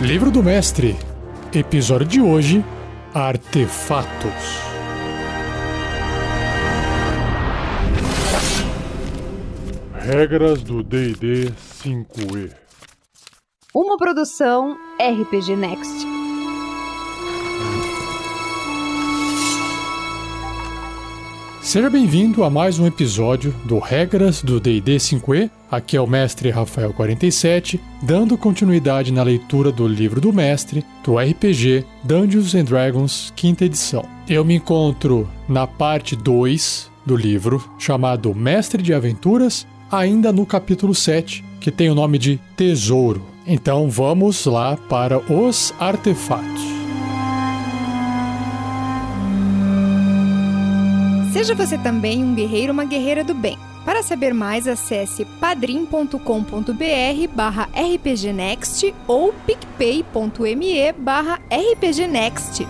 Livro do Mestre, episódio de hoje: Artefatos. Regras do DD 5E. Uma produção RPG Next. Seja bem-vindo a mais um episódio do Regras do D&D 5e. Aqui é o mestre Rafael 47, dando continuidade na leitura do livro do mestre do RPG Dungeons and Dragons, quinta edição. Eu me encontro na parte 2 do livro, chamado Mestre de Aventuras, ainda no capítulo 7, que tem o nome de Tesouro. Então vamos lá para os artefatos. Seja você também um guerreiro ou uma guerreira do bem. Para saber mais, acesse padrim.com.br barra rpgnext ou picpay.me barra rpgnext.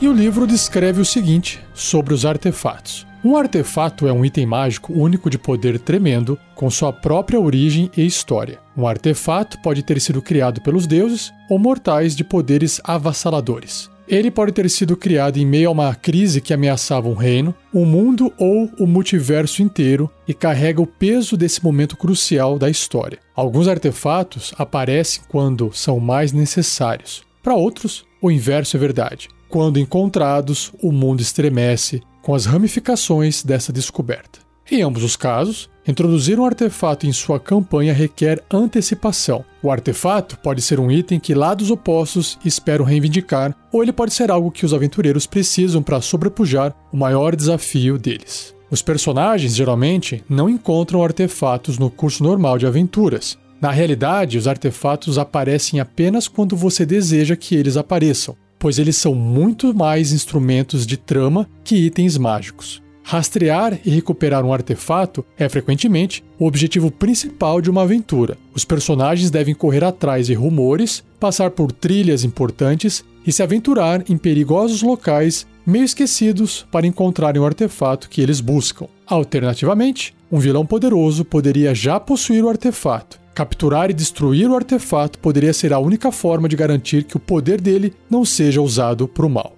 E o livro descreve o seguinte sobre os artefatos. Um artefato é um item mágico único de poder tremendo, com sua própria origem e história. Um artefato pode ter sido criado pelos deuses ou mortais de poderes avassaladores. Ele pode ter sido criado em meio a uma crise que ameaçava um reino, um mundo ou o multiverso inteiro e carrega o peso desse momento crucial da história. Alguns artefatos aparecem quando são mais necessários. Para outros, o inverso é verdade. Quando encontrados, o mundo estremece com as ramificações dessa descoberta. Em ambos os casos, introduzir um artefato em sua campanha requer antecipação. O artefato pode ser um item que lados opostos esperam reivindicar, ou ele pode ser algo que os aventureiros precisam para sobrepujar o maior desafio deles. Os personagens geralmente não encontram artefatos no curso normal de aventuras. Na realidade, os artefatos aparecem apenas quando você deseja que eles apareçam, pois eles são muito mais instrumentos de trama que itens mágicos. Rastrear e recuperar um artefato é frequentemente o objetivo principal de uma aventura. Os personagens devem correr atrás de rumores, passar por trilhas importantes e se aventurar em perigosos locais meio esquecidos para encontrarem o artefato que eles buscam. Alternativamente, um vilão poderoso poderia já possuir o artefato. Capturar e destruir o artefato poderia ser a única forma de garantir que o poder dele não seja usado para o mal.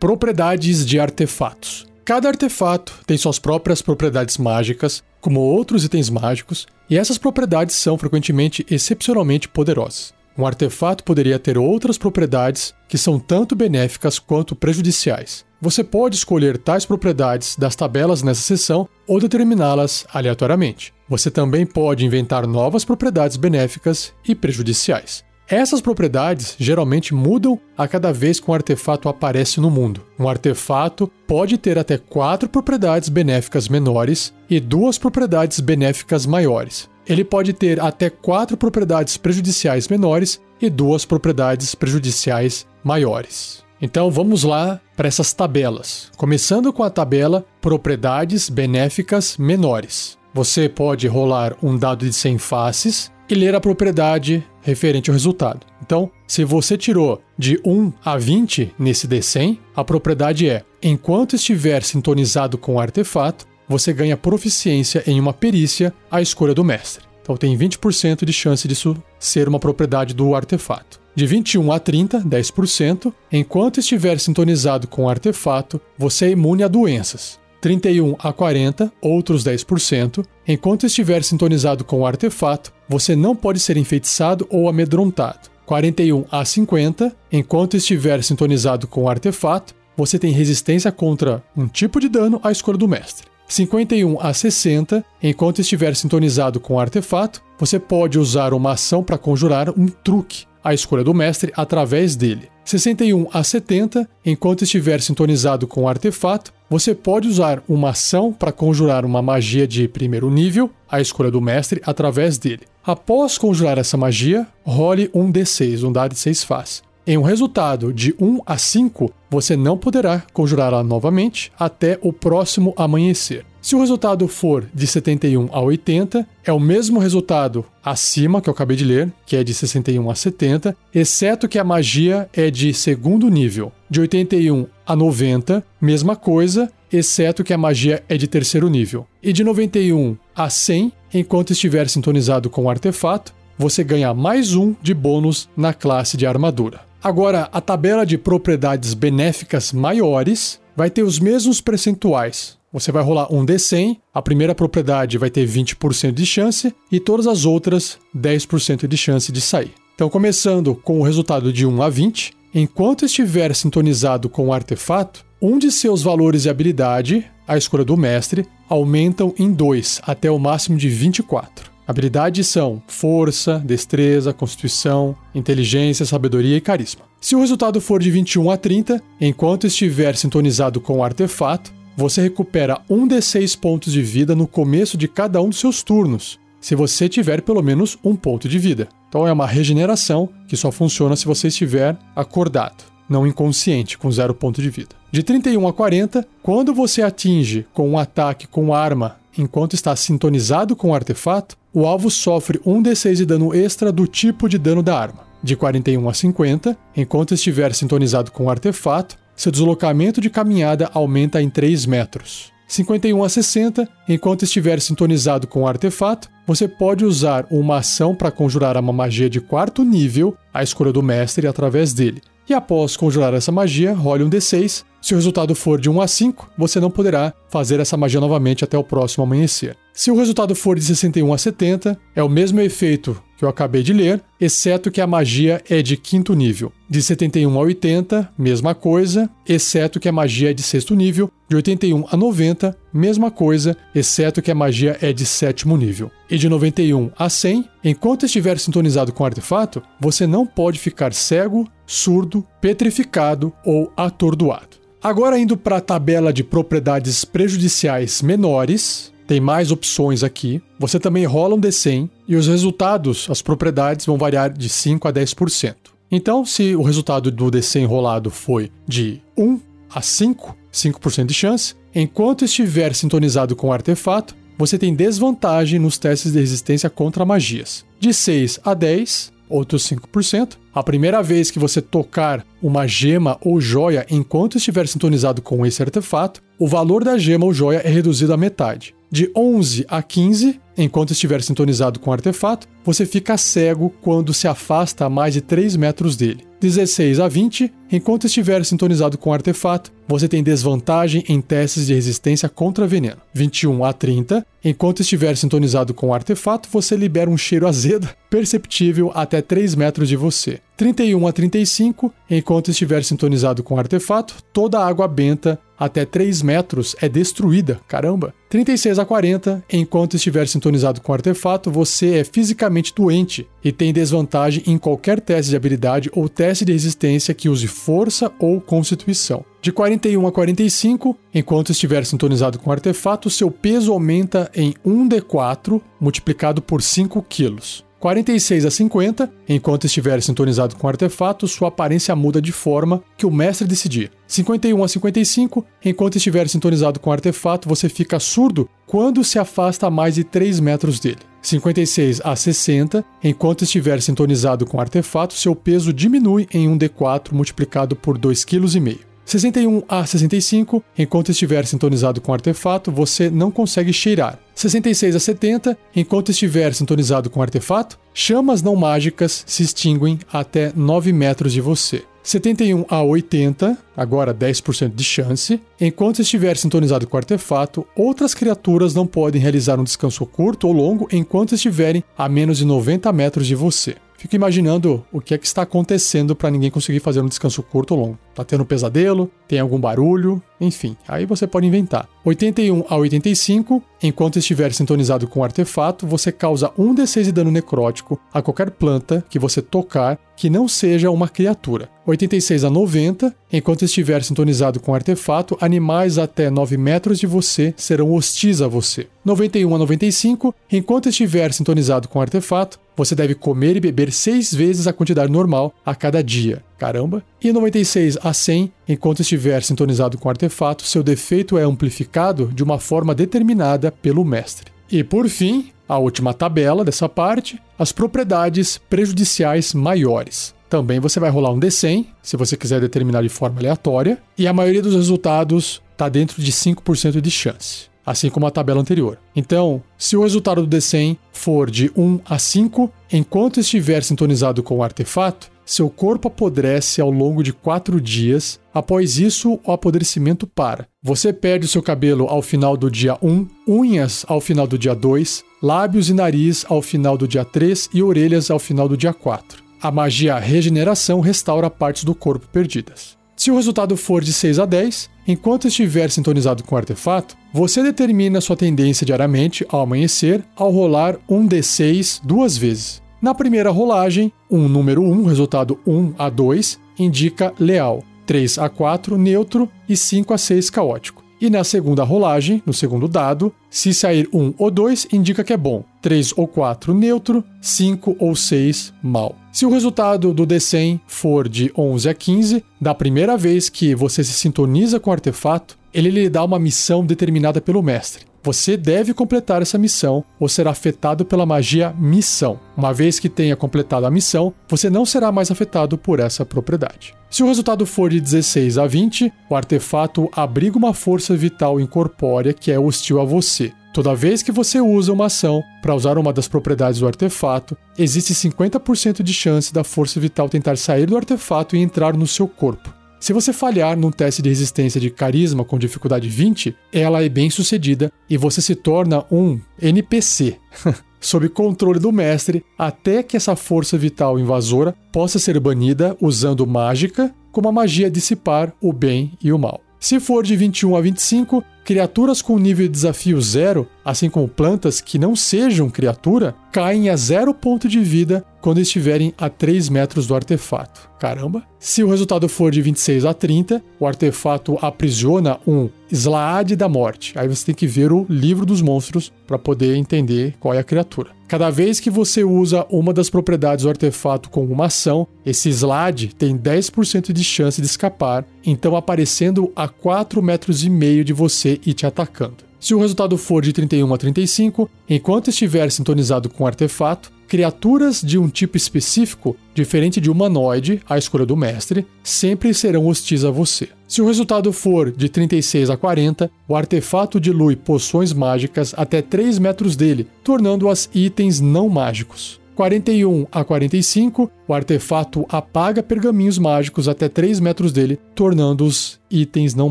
Propriedades de artefatos. Cada artefato tem suas próprias propriedades mágicas, como outros itens mágicos, e essas propriedades são frequentemente excepcionalmente poderosas. Um artefato poderia ter outras propriedades que são tanto benéficas quanto prejudiciais. Você pode escolher tais propriedades das tabelas nessa seção ou determiná-las aleatoriamente. Você também pode inventar novas propriedades benéficas e prejudiciais. Essas propriedades geralmente mudam a cada vez que um artefato aparece no mundo. Um artefato pode ter até quatro propriedades benéficas menores e duas propriedades benéficas maiores. Ele pode ter até quatro propriedades prejudiciais menores e duas propriedades prejudiciais maiores. Então vamos lá para essas tabelas. Começando com a tabela Propriedades Benéficas Menores. Você pode rolar um dado de 100 faces e ler a propriedade referente ao resultado. Então, se você tirou de 1 a 20 nesse D100, a propriedade é: enquanto estiver sintonizado com o artefato, você ganha proficiência em uma perícia à escolha do mestre. Então tem 20% de chance disso ser uma propriedade do artefato. De 21 a 30, 10%. Enquanto estiver sintonizado com o artefato, você é imune a doenças. 31 a 40, outros 10%. Enquanto estiver sintonizado com o artefato, você não pode ser enfeitiçado ou amedrontado. 41 a 50, enquanto estiver sintonizado com o artefato, você tem resistência contra um tipo de dano à escolha do mestre. 51 a 60, enquanto estiver sintonizado com o artefato, você pode usar uma ação para conjurar um truque à escolha do mestre através dele. 61 a 70, enquanto estiver sintonizado com o artefato, você pode usar uma ação para conjurar uma magia de primeiro nível, à escolha do mestre, através dele. Após conjurar essa magia, role um D6, um dado de 6 faces. Em um resultado de 1 a 5, você não poderá conjurá-la novamente até o próximo amanhecer. Se o resultado for de 71 a 80, é o mesmo resultado acima que eu acabei de ler, que é de 61 a 70, exceto que a magia é de segundo nível. De 81 a 90, mesma coisa, exceto que a magia é de terceiro nível. E de 91 a 100, enquanto estiver sintonizado com o artefato, você ganha mais um de bônus na classe de armadura. Agora, a tabela de propriedades benéficas maiores vai ter os mesmos percentuais. Você vai rolar um D100, a primeira propriedade vai ter 20% de chance e todas as outras 10% de chance de sair. Então, começando com o resultado de 1 a 20, enquanto estiver sintonizado com o artefato, um de seus valores de habilidade, a escolha do mestre, aumentam em 2 até o máximo de 24. Habilidades são força, destreza, constituição, inteligência, sabedoria e carisma. Se o resultado for de 21 a 30, enquanto estiver sintonizado com o artefato, você recupera um D6 pontos de vida no começo de cada um dos seus turnos, se você tiver pelo menos um ponto de vida. Então é uma regeneração que só funciona se você estiver acordado, não inconsciente, com zero ponto de vida. De 31 a 40, quando você atinge com um ataque com arma enquanto está sintonizado com o artefato, o alvo sofre um D6 de dano extra do tipo de dano da arma. De 41 a 50, enquanto estiver sintonizado com o artefato, seu deslocamento de caminhada aumenta em 3 metros. 51 a 60, enquanto estiver sintonizado com o artefato, você pode usar uma ação para conjurar uma magia de quarto nível, a escolha do mestre, através dele. E após conjurar essa magia, role um D6 se o resultado for de 1 a 5, você não poderá fazer essa magia novamente até o próximo amanhecer. Se o resultado for de 61 a 70, é o mesmo efeito que eu acabei de ler, exceto que a magia é de quinto nível. De 71 a 80, mesma coisa, exceto que a magia é de sexto nível. De 81 a 90, mesma coisa, exceto que a magia é de sétimo nível. E de 91 a 100, enquanto estiver sintonizado com o artefato, você não pode ficar cego, surdo, petrificado ou atordoado. Agora indo para a tabela de propriedades prejudiciais menores, tem mais opções aqui. Você também rola um D100 e os resultados, as propriedades vão variar de 5 a 10%. Então, se o resultado do D100 rolado foi de 1 a 5, 5% de chance, enquanto estiver sintonizado com o artefato, você tem desvantagem nos testes de resistência contra magias. De 6 a 10, outros 5%. A primeira vez que você tocar uma gema ou joia enquanto estiver sintonizado com esse artefato, o valor da gema ou joia é reduzido à metade. De 11 a 15, enquanto estiver sintonizado com o artefato, você fica cego quando se afasta a mais de 3 metros dele. 16 a 20, enquanto estiver sintonizado com o artefato, você tem desvantagem em testes de resistência contra veneno. 21 a 30, enquanto estiver sintonizado com o artefato, você libera um cheiro azedo perceptível até 3 metros de você. 31 a 35, enquanto estiver sintonizado com o artefato, toda a água benta até 3 metros é destruída. Caramba! 36 a 40, enquanto estiver sintonizado com o artefato, você é fisicamente doente e tem desvantagem em qualquer teste de habilidade ou teste de resistência que use força ou constituição. De 41 a 45, enquanto estiver sintonizado com o artefato, seu peso aumenta em 1d4 multiplicado por 5 quilos. 46 a 50, enquanto estiver sintonizado com o artefato, sua aparência muda de forma que o mestre decidir. 51 a 55, enquanto estiver sintonizado com o artefato, você fica surdo quando se afasta a mais de 3 metros dele. 56 a 60, enquanto estiver sintonizado com o artefato, seu peso diminui em um D4 multiplicado por 2,5 kg. 61 a 65, enquanto estiver sintonizado com o artefato, você não consegue cheirar. 66 a 70, enquanto estiver sintonizado com o artefato, chamas não mágicas se extinguem até 9 metros de você. 71 a 80, agora 10% de chance. Enquanto estiver sintonizado com o artefato, outras criaturas não podem realizar um descanso curto ou longo enquanto estiverem a menos de 90 metros de você. Fico imaginando o que é que está acontecendo para ninguém conseguir fazer um descanso curto ou longo. Tá tendo pesadelo? Tem algum barulho? Enfim, aí você pode inventar. 81 a 85, enquanto estiver sintonizado com o artefato, você causa 1d6 de dano necrótico a qualquer planta que você tocar que não seja uma criatura. 86 a 90, enquanto estiver sintonizado com o artefato, animais até 9 metros de você serão hostis a você. 91 a 95, enquanto estiver sintonizado com o artefato, você deve comer e beber 6 vezes a quantidade normal a cada dia. Caramba! E 96 a 100, enquanto estiver sintonizado com o artefato, seu defeito é amplificado de uma forma determinada pelo mestre. E por fim, a última tabela dessa parte, as propriedades prejudiciais maiores. Também você vai rolar um D100, se você quiser determinar de forma aleatória, e a maioria dos resultados está dentro de 5% de chance, assim como a tabela anterior. Então, se o resultado do D100 for de 1 a 5, enquanto estiver sintonizado com o artefato, seu corpo apodrece ao longo de 4 dias. Após isso, o apodrecimento para. Você perde seu cabelo ao final do dia 1, unhas ao final do dia 2, lábios e nariz ao final do dia 3 e orelhas ao final do dia 4. A magia Regeneração restaura partes do corpo perdidas. Se o resultado for de 6 a 10, enquanto estiver sintonizado com o artefato, você determina sua tendência diariamente ao amanhecer ao rolar um D6 duas vezes. Na primeira rolagem, um número 1, resultado 1 a 2, indica leal, 3 a 4 neutro e 5 a 6 caótico. E na segunda rolagem, no segundo dado, se sair 1 ou 2, indica que é bom, 3 ou 4 neutro, 5 ou 6 mal. Se o resultado do D100 for de 11 a 15, da primeira vez que você se sintoniza com o artefato, ele lhe dá uma missão determinada pelo mestre. Você deve completar essa missão ou será afetado pela magia missão. Uma vez que tenha completado a missão, você não será mais afetado por essa propriedade. Se o resultado for de 16 a 20, o artefato abriga uma força vital incorpórea que é hostil a você. Toda vez que você usa uma ação para usar uma das propriedades do artefato, existe 50% de chance da força vital tentar sair do artefato e entrar no seu corpo. Se você falhar num teste de resistência de carisma com dificuldade 20, ela é bem sucedida e você se torna um NPC. sob controle do mestre até que essa força vital invasora possa ser banida usando mágica, como a magia dissipar o bem e o mal. Se for de 21 a 25, criaturas com nível de desafio zero, assim como plantas que não sejam criatura, caem a zero ponto de vida quando estiverem a 3 metros do artefato. Caramba! Se o resultado for de 26 a 30, o artefato aprisiona um Slaad da Morte. Aí você tem que ver o livro dos monstros para poder entender qual é a criatura. Cada vez que você usa uma das propriedades do artefato com uma ação, esse Slaad tem 10% de chance de escapar, então aparecendo a 4 metros e meio de você e te atacando. Se o resultado for de 31 a 35, enquanto estiver sintonizado com o artefato, criaturas de um tipo específico, diferente de humanoide, a escolha do mestre, sempre serão hostis a você. Se o resultado for de 36 a 40, o artefato dilui poções mágicas até 3 metros dele, tornando-as itens não mágicos. 41 a 45, o artefato apaga pergaminhos mágicos até 3 metros dele, tornando-os itens não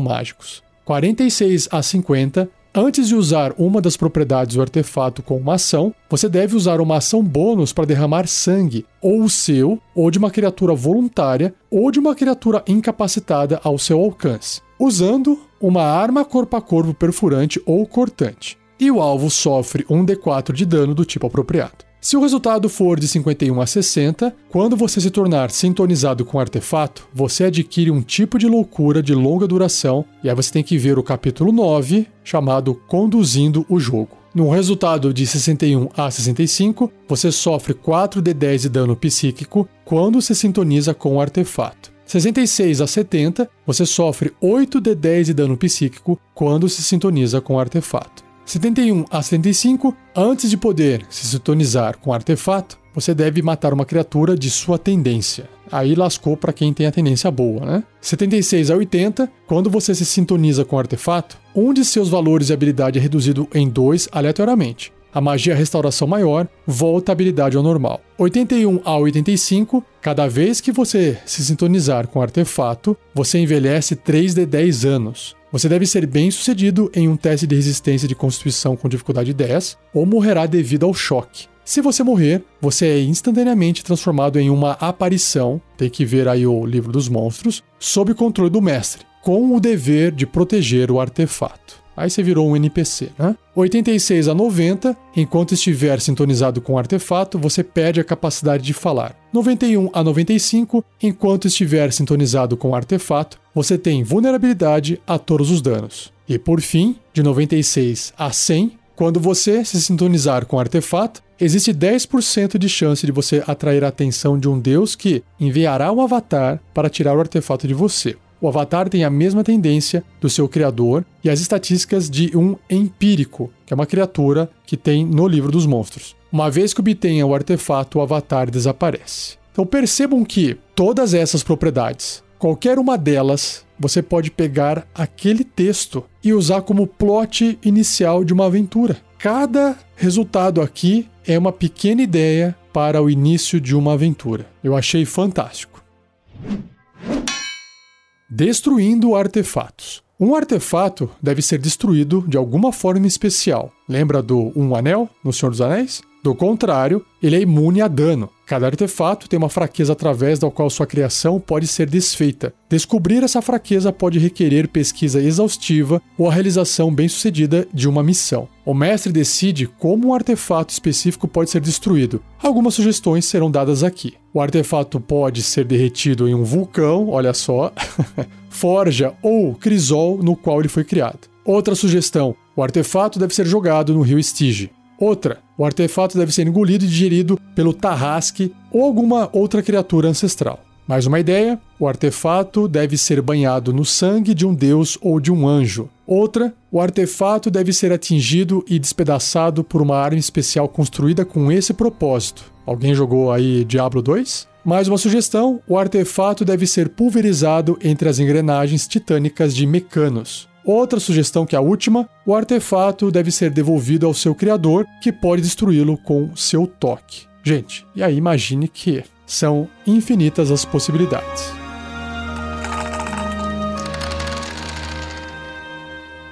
mágicos. 46 a 50, Antes de usar uma das propriedades do artefato com uma ação, você deve usar uma ação bônus para derramar sangue, ou o seu, ou de uma criatura voluntária, ou de uma criatura incapacitada ao seu alcance, usando uma arma corpo a corpo perfurante ou cortante. E o alvo sofre um D4 de dano do tipo apropriado. Se o resultado for de 51 a 60, quando você se tornar sintonizado com o artefato, você adquire um tipo de loucura de longa duração, e aí você tem que ver o capítulo 9, chamado Conduzindo o Jogo. No resultado de 61 a 65, você sofre 4 de 10 de dano psíquico quando se sintoniza com o artefato. 66 a 70, você sofre 8 de 10 de dano psíquico quando se sintoniza com o artefato. 71 a 75, antes de poder se sintonizar com o artefato, você deve matar uma criatura de sua tendência. Aí lascou para quem tem a tendência boa, né? 76 a 80, quando você se sintoniza com o artefato, um de seus valores de habilidade é reduzido em 2 aleatoriamente. A magia Restauração Maior volta a habilidade ao normal. 81 a 85, cada vez que você se sintonizar com o artefato, você envelhece 3 de 10 anos. Você deve ser bem sucedido em um teste de resistência de constituição com dificuldade 10 ou morrerá devido ao choque. Se você morrer, você é instantaneamente transformado em uma aparição, tem que ver aí o livro dos monstros, sob controle do mestre, com o dever de proteger o artefato. Aí você virou um NPC, né? 86 a 90, enquanto estiver sintonizado com o artefato, você perde a capacidade de falar. 91 a 95, enquanto estiver sintonizado com o artefato, você tem vulnerabilidade a todos os danos. E por fim, de 96 a 100, quando você se sintonizar com o artefato, existe 10% de chance de você atrair a atenção de um deus que enviará um avatar para tirar o artefato de você. O avatar tem a mesma tendência do seu criador e as estatísticas de um empírico, que é uma criatura que tem no livro dos monstros. Uma vez que obtenha o artefato, o avatar desaparece. Então percebam que todas essas propriedades Qualquer uma delas, você pode pegar aquele texto e usar como plot inicial de uma aventura. Cada resultado aqui é uma pequena ideia para o início de uma aventura. Eu achei fantástico. Destruindo artefatos. Um artefato deve ser destruído de alguma forma especial. Lembra do Um Anel no Senhor dos Anéis? Do contrário, ele é imune a dano. Cada artefato tem uma fraqueza através da qual sua criação pode ser desfeita. Descobrir essa fraqueza pode requerer pesquisa exaustiva ou a realização bem-sucedida de uma missão. O mestre decide como um artefato específico pode ser destruído. Algumas sugestões serão dadas aqui. O artefato pode ser derretido em um vulcão, olha só, forja ou crisol no qual ele foi criado. Outra sugestão: o artefato deve ser jogado no rio Estige. Outra, o artefato deve ser engolido e digerido pelo Tarrasque ou alguma outra criatura ancestral. Mais uma ideia: o artefato deve ser banhado no sangue de um deus ou de um anjo. Outra, o artefato deve ser atingido e despedaçado por uma arma especial construída com esse propósito. Alguém jogou aí Diablo 2? Mais uma sugestão: o artefato deve ser pulverizado entre as engrenagens titânicas de Mecanos. Outra sugestão, que é a última, o artefato deve ser devolvido ao seu criador, que pode destruí-lo com seu toque. Gente, e aí imagine que são infinitas as possibilidades.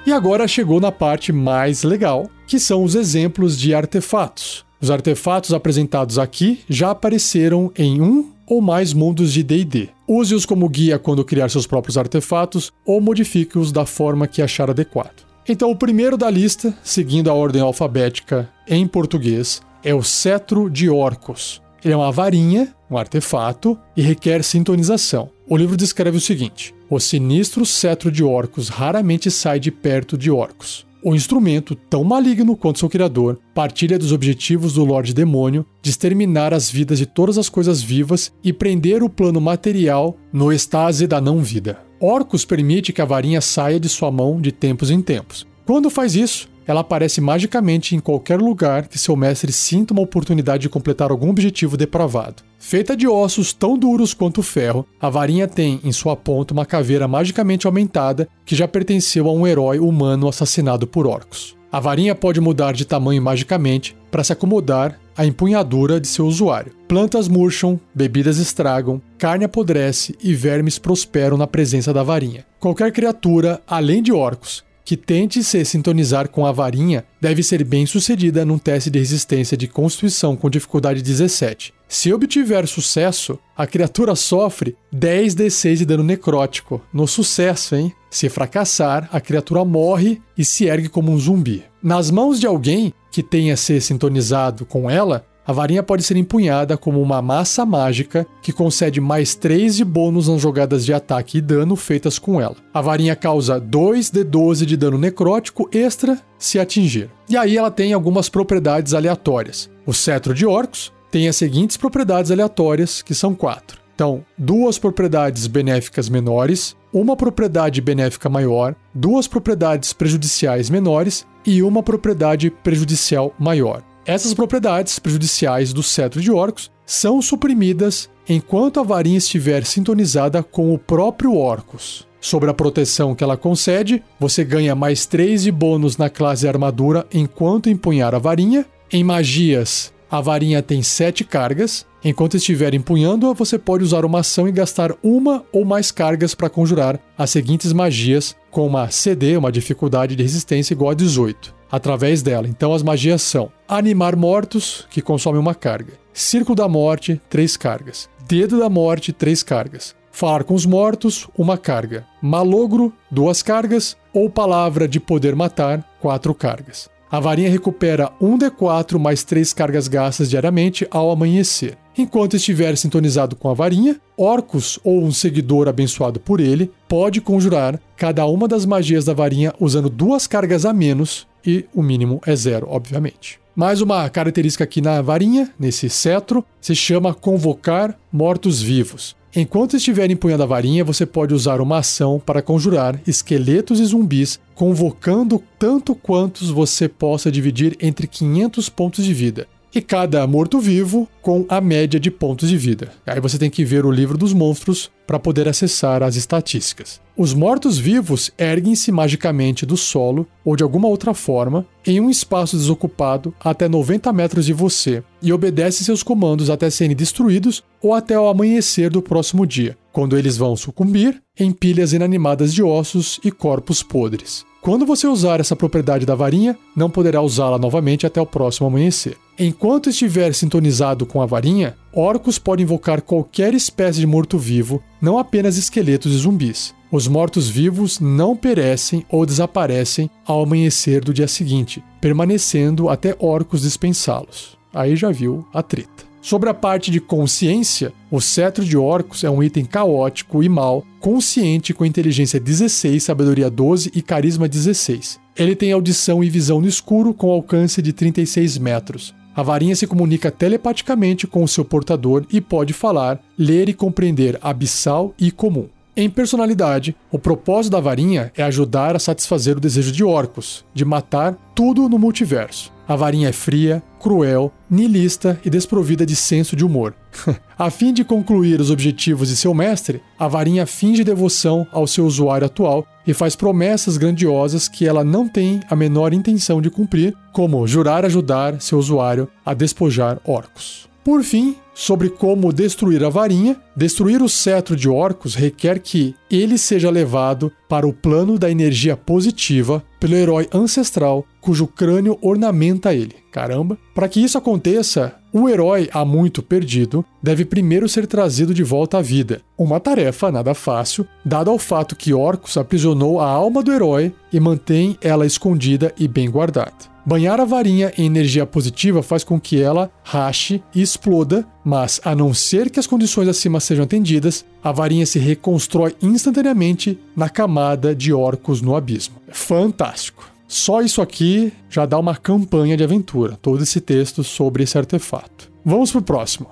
E agora chegou na parte mais legal, que são os exemplos de artefatos. Os artefatos apresentados aqui já apareceram em um ou mais mundos de DD. Use-os como guia quando criar seus próprios artefatos ou modifique-os da forma que achar adequado. Então, o primeiro da lista, seguindo a ordem alfabética em português, é o Cetro de Orcos. Ele é uma varinha, um artefato, e requer sintonização. O livro descreve o seguinte: O sinistro cetro de orcos raramente sai de perto de orcos. O instrumento, tão maligno quanto seu criador, partilha dos objetivos do Lorde Demônio de exterminar as vidas de todas as coisas vivas e prender o plano material no estase da não-vida. Orcus permite que a varinha saia de sua mão de tempos em tempos. Quando faz isso, ela aparece magicamente em qualquer lugar que seu mestre sinta uma oportunidade de completar algum objetivo depravado. Feita de ossos tão duros quanto ferro, a varinha tem em sua ponta uma caveira magicamente aumentada que já pertenceu a um herói humano assassinado por orcos. A varinha pode mudar de tamanho magicamente para se acomodar à empunhadura de seu usuário. Plantas murcham, bebidas estragam, carne apodrece e vermes prosperam na presença da varinha. Qualquer criatura, além de orcos, que tente se sintonizar com a varinha deve ser bem sucedida num teste de resistência de constituição com dificuldade 17. Se obtiver sucesso, a criatura sofre 10d6 de dano necrótico. No sucesso, hein? Se fracassar, a criatura morre e se ergue como um zumbi. Nas mãos de alguém que tenha se sintonizado com ela, a varinha pode ser empunhada como uma massa mágica que concede mais 3 de bônus nas jogadas de ataque e dano feitas com ela. A varinha causa 2 de 12 de dano necrótico extra se atingir. E aí ela tem algumas propriedades aleatórias. O cetro de orcos tem as seguintes propriedades aleatórias, que são quatro. Então, duas propriedades benéficas menores, uma propriedade benéfica maior, duas propriedades prejudiciais menores e uma propriedade prejudicial maior. Essas propriedades prejudiciais do cetro de Orcos são suprimidas enquanto a varinha estiver sintonizada com o próprio Orcus. Sobre a proteção que ela concede, você ganha mais 3 de bônus na classe armadura enquanto empunhar a varinha. Em magias, a varinha tem 7 cargas. Enquanto estiver empunhando-a, você pode usar uma ação e gastar uma ou mais cargas para conjurar as seguintes magias com uma CD, uma dificuldade de resistência igual a 18 através dela. Então as magias são Animar Mortos, que consome uma carga. Círculo da Morte, três cargas. Dedo da Morte, três cargas. Falar com os Mortos, uma carga. Malogro, duas cargas. Ou Palavra de Poder Matar, quatro cargas. A varinha recupera 1d4 mais 3 cargas gastas diariamente ao amanhecer. Enquanto estiver sintonizado com a varinha, Orcus ou um seguidor abençoado por ele pode conjurar cada uma das magias da varinha usando duas cargas a menos e o mínimo é zero, obviamente. Mais uma característica aqui na varinha, nesse cetro, se chama convocar mortos-vivos. Enquanto estiver empunhando a varinha, você pode usar uma ação para conjurar esqueletos e zumbis, convocando tanto quantos você possa dividir entre 500 pontos de vida. E cada morto-vivo com a média de pontos de vida. Aí você tem que ver o livro dos monstros para poder acessar as estatísticas. Os mortos-vivos erguem-se magicamente do solo ou de alguma outra forma em um espaço desocupado até 90 metros de você e obedecem seus comandos até serem destruídos ou até o amanhecer do próximo dia, quando eles vão sucumbir em pilhas inanimadas de ossos e corpos podres. Quando você usar essa propriedade da varinha, não poderá usá-la novamente até o próximo amanhecer. Enquanto estiver sintonizado com a varinha, orcos podem invocar qualquer espécie de morto-vivo, não apenas esqueletos e zumbis. Os mortos-vivos não perecem ou desaparecem ao amanhecer do dia seguinte, permanecendo até orcos dispensá-los. Aí já viu a treta. Sobre a parte de consciência, o cetro de orcos é um item caótico e mal, consciente com inteligência 16, sabedoria 12 e carisma 16. Ele tem audição e visão no escuro com alcance de 36 metros. A varinha se comunica telepaticamente com o seu portador e pode falar, ler e compreender abissal e comum. Em personalidade, o propósito da varinha é ajudar a satisfazer o desejo de orcos, de matar tudo no multiverso. A varinha é fria, cruel, nihilista e desprovida de senso de humor. a fim de concluir os objetivos de seu mestre, a varinha finge devoção ao seu usuário atual e faz promessas grandiosas que ela não tem a menor intenção de cumprir, como jurar ajudar seu usuário a despojar orcos. Por fim, sobre como destruir a varinha, destruir o cetro de orcos requer que ele seja levado para o plano da energia positiva pelo herói ancestral cujo crânio ornamenta ele. Caramba! Para que isso aconteça, o herói há muito perdido deve primeiro ser trazido de volta à vida. Uma tarefa nada fácil, dado ao fato que Orcus aprisionou a alma do herói e mantém ela escondida e bem guardada. Banhar a varinha em energia positiva faz com que ela rache e exploda, mas a não ser que as condições acima sejam atendidas, a varinha se reconstrói instantaneamente na camada de orcos no abismo. Fantástico! Só isso aqui já dá uma campanha de aventura, todo esse texto sobre esse artefato. Vamos pro próximo.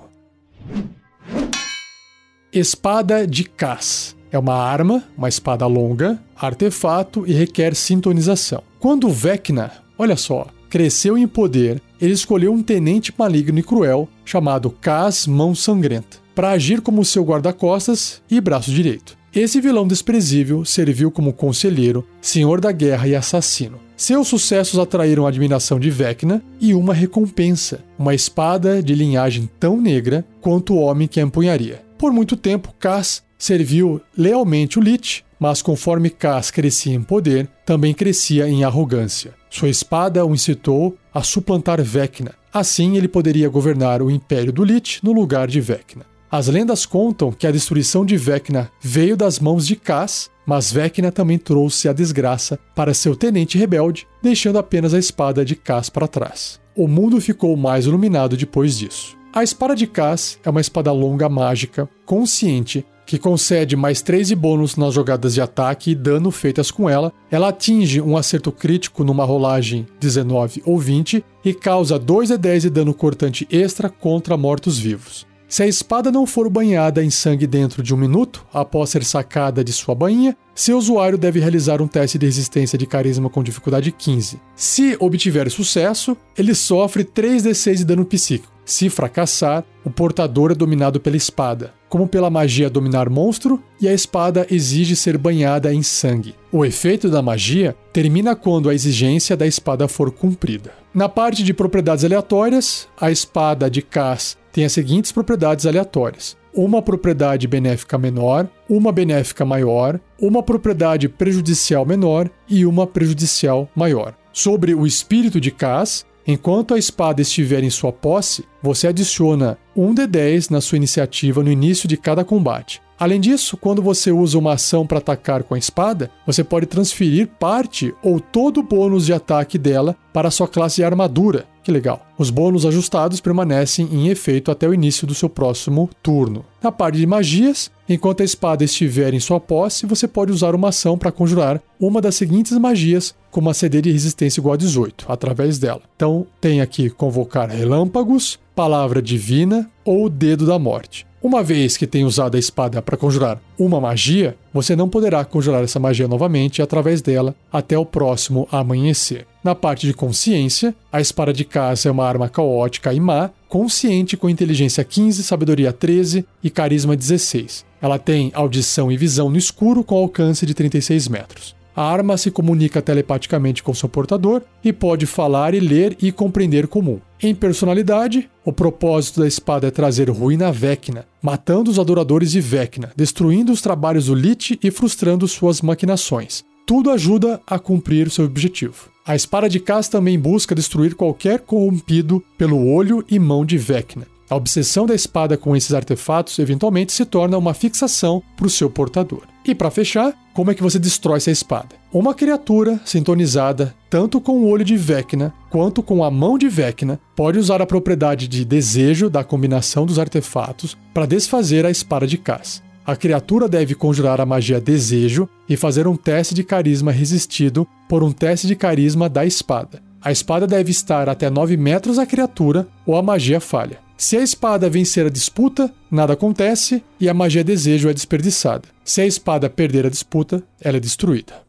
Espada de Cas. É uma arma, uma espada longa, artefato e requer sintonização. Quando Vecna, Olha só, cresceu em poder, ele escolheu um tenente maligno e cruel chamado Cas Mão Sangrenta para agir como seu guarda-costas e braço direito. Esse vilão desprezível serviu como conselheiro, senhor da guerra e assassino. Seus sucessos atraíram a admiração de Vecna e uma recompensa, uma espada de linhagem tão negra quanto o homem que a empunharia. Por muito tempo, Cas serviu lealmente o Lich, mas conforme Cas crescia em poder, também crescia em arrogância. Sua espada o incitou a suplantar Vecna. Assim, ele poderia governar o império do Lich no lugar de Vecna. As lendas contam que a destruição de Vecna veio das mãos de Cas, mas Vecna também trouxe a desgraça para seu tenente rebelde, deixando apenas a espada de Cas para trás. O mundo ficou mais iluminado depois disso. A espada de Cas é uma espada longa mágica, consciente, que concede mais 3 de bônus nas jogadas de ataque e dano feitas com ela. Ela atinge um acerto crítico numa rolagem 19 ou 20 e causa 2 de 10 de dano cortante extra contra mortos-vivos. Se a espada não for banhada em sangue dentro de um minuto, após ser sacada de sua bainha, seu usuário deve realizar um teste de resistência de carisma com dificuldade 15. Se obtiver sucesso, ele sofre 3d6 de dano psíquico. Se fracassar, o portador é dominado pela espada, como pela magia dominar monstro, e a espada exige ser banhada em sangue. O efeito da magia termina quando a exigência da espada for cumprida. Na parte de propriedades aleatórias, a espada de Cas tem as seguintes propriedades aleatórias: uma propriedade benéfica menor, uma benéfica maior, uma propriedade prejudicial menor e uma prejudicial maior. Sobre o espírito de Cas, Enquanto a espada estiver em sua posse, você adiciona um D10 na sua iniciativa no início de cada combate. Além disso, quando você usa uma ação para atacar com a espada, você pode transferir parte ou todo o bônus de ataque dela para a sua classe de armadura. Que legal. Os bônus ajustados permanecem em efeito até o início do seu próximo turno. Na parte de magias, enquanto a espada estiver em sua posse, você pode usar uma ação para conjurar uma das seguintes magias com uma CD de resistência igual a 18, através dela. Então, tem aqui convocar relâmpagos, palavra divina ou dedo da morte. Uma vez que tenha usado a espada para conjurar uma magia, você não poderá conjurar essa magia novamente através dela até o próximo amanhecer. Na parte de consciência, a espada de caça é uma arma caótica e má, consciente com inteligência 15, sabedoria 13 e carisma 16. Ela tem audição e visão no escuro com alcance de 36 metros. A arma se comunica telepaticamente com seu portador e pode falar e ler e compreender comum. Em personalidade, o propósito da espada é trazer ruína a Vecna, matando os adoradores de Vecna, destruindo os trabalhos do Lich e frustrando suas maquinações. Tudo ajuda a cumprir seu objetivo. A espada de Cas também busca destruir qualquer corrompido pelo olho e mão de Vecna. A obsessão da espada com esses artefatos eventualmente se torna uma fixação para o seu portador. E para fechar, como é que você destrói essa espada? Uma criatura sintonizada tanto com o olho de Vecna quanto com a mão de Vecna pode usar a propriedade de desejo da combinação dos artefatos para desfazer a espada de Cass. A criatura deve conjurar a magia Desejo e fazer um teste de carisma resistido por um teste de carisma da espada. A espada deve estar até 9 metros da criatura ou a magia falha. Se a espada vencer a disputa, nada acontece e a magia desejo é desperdiçada. Se a espada perder a disputa, ela é destruída.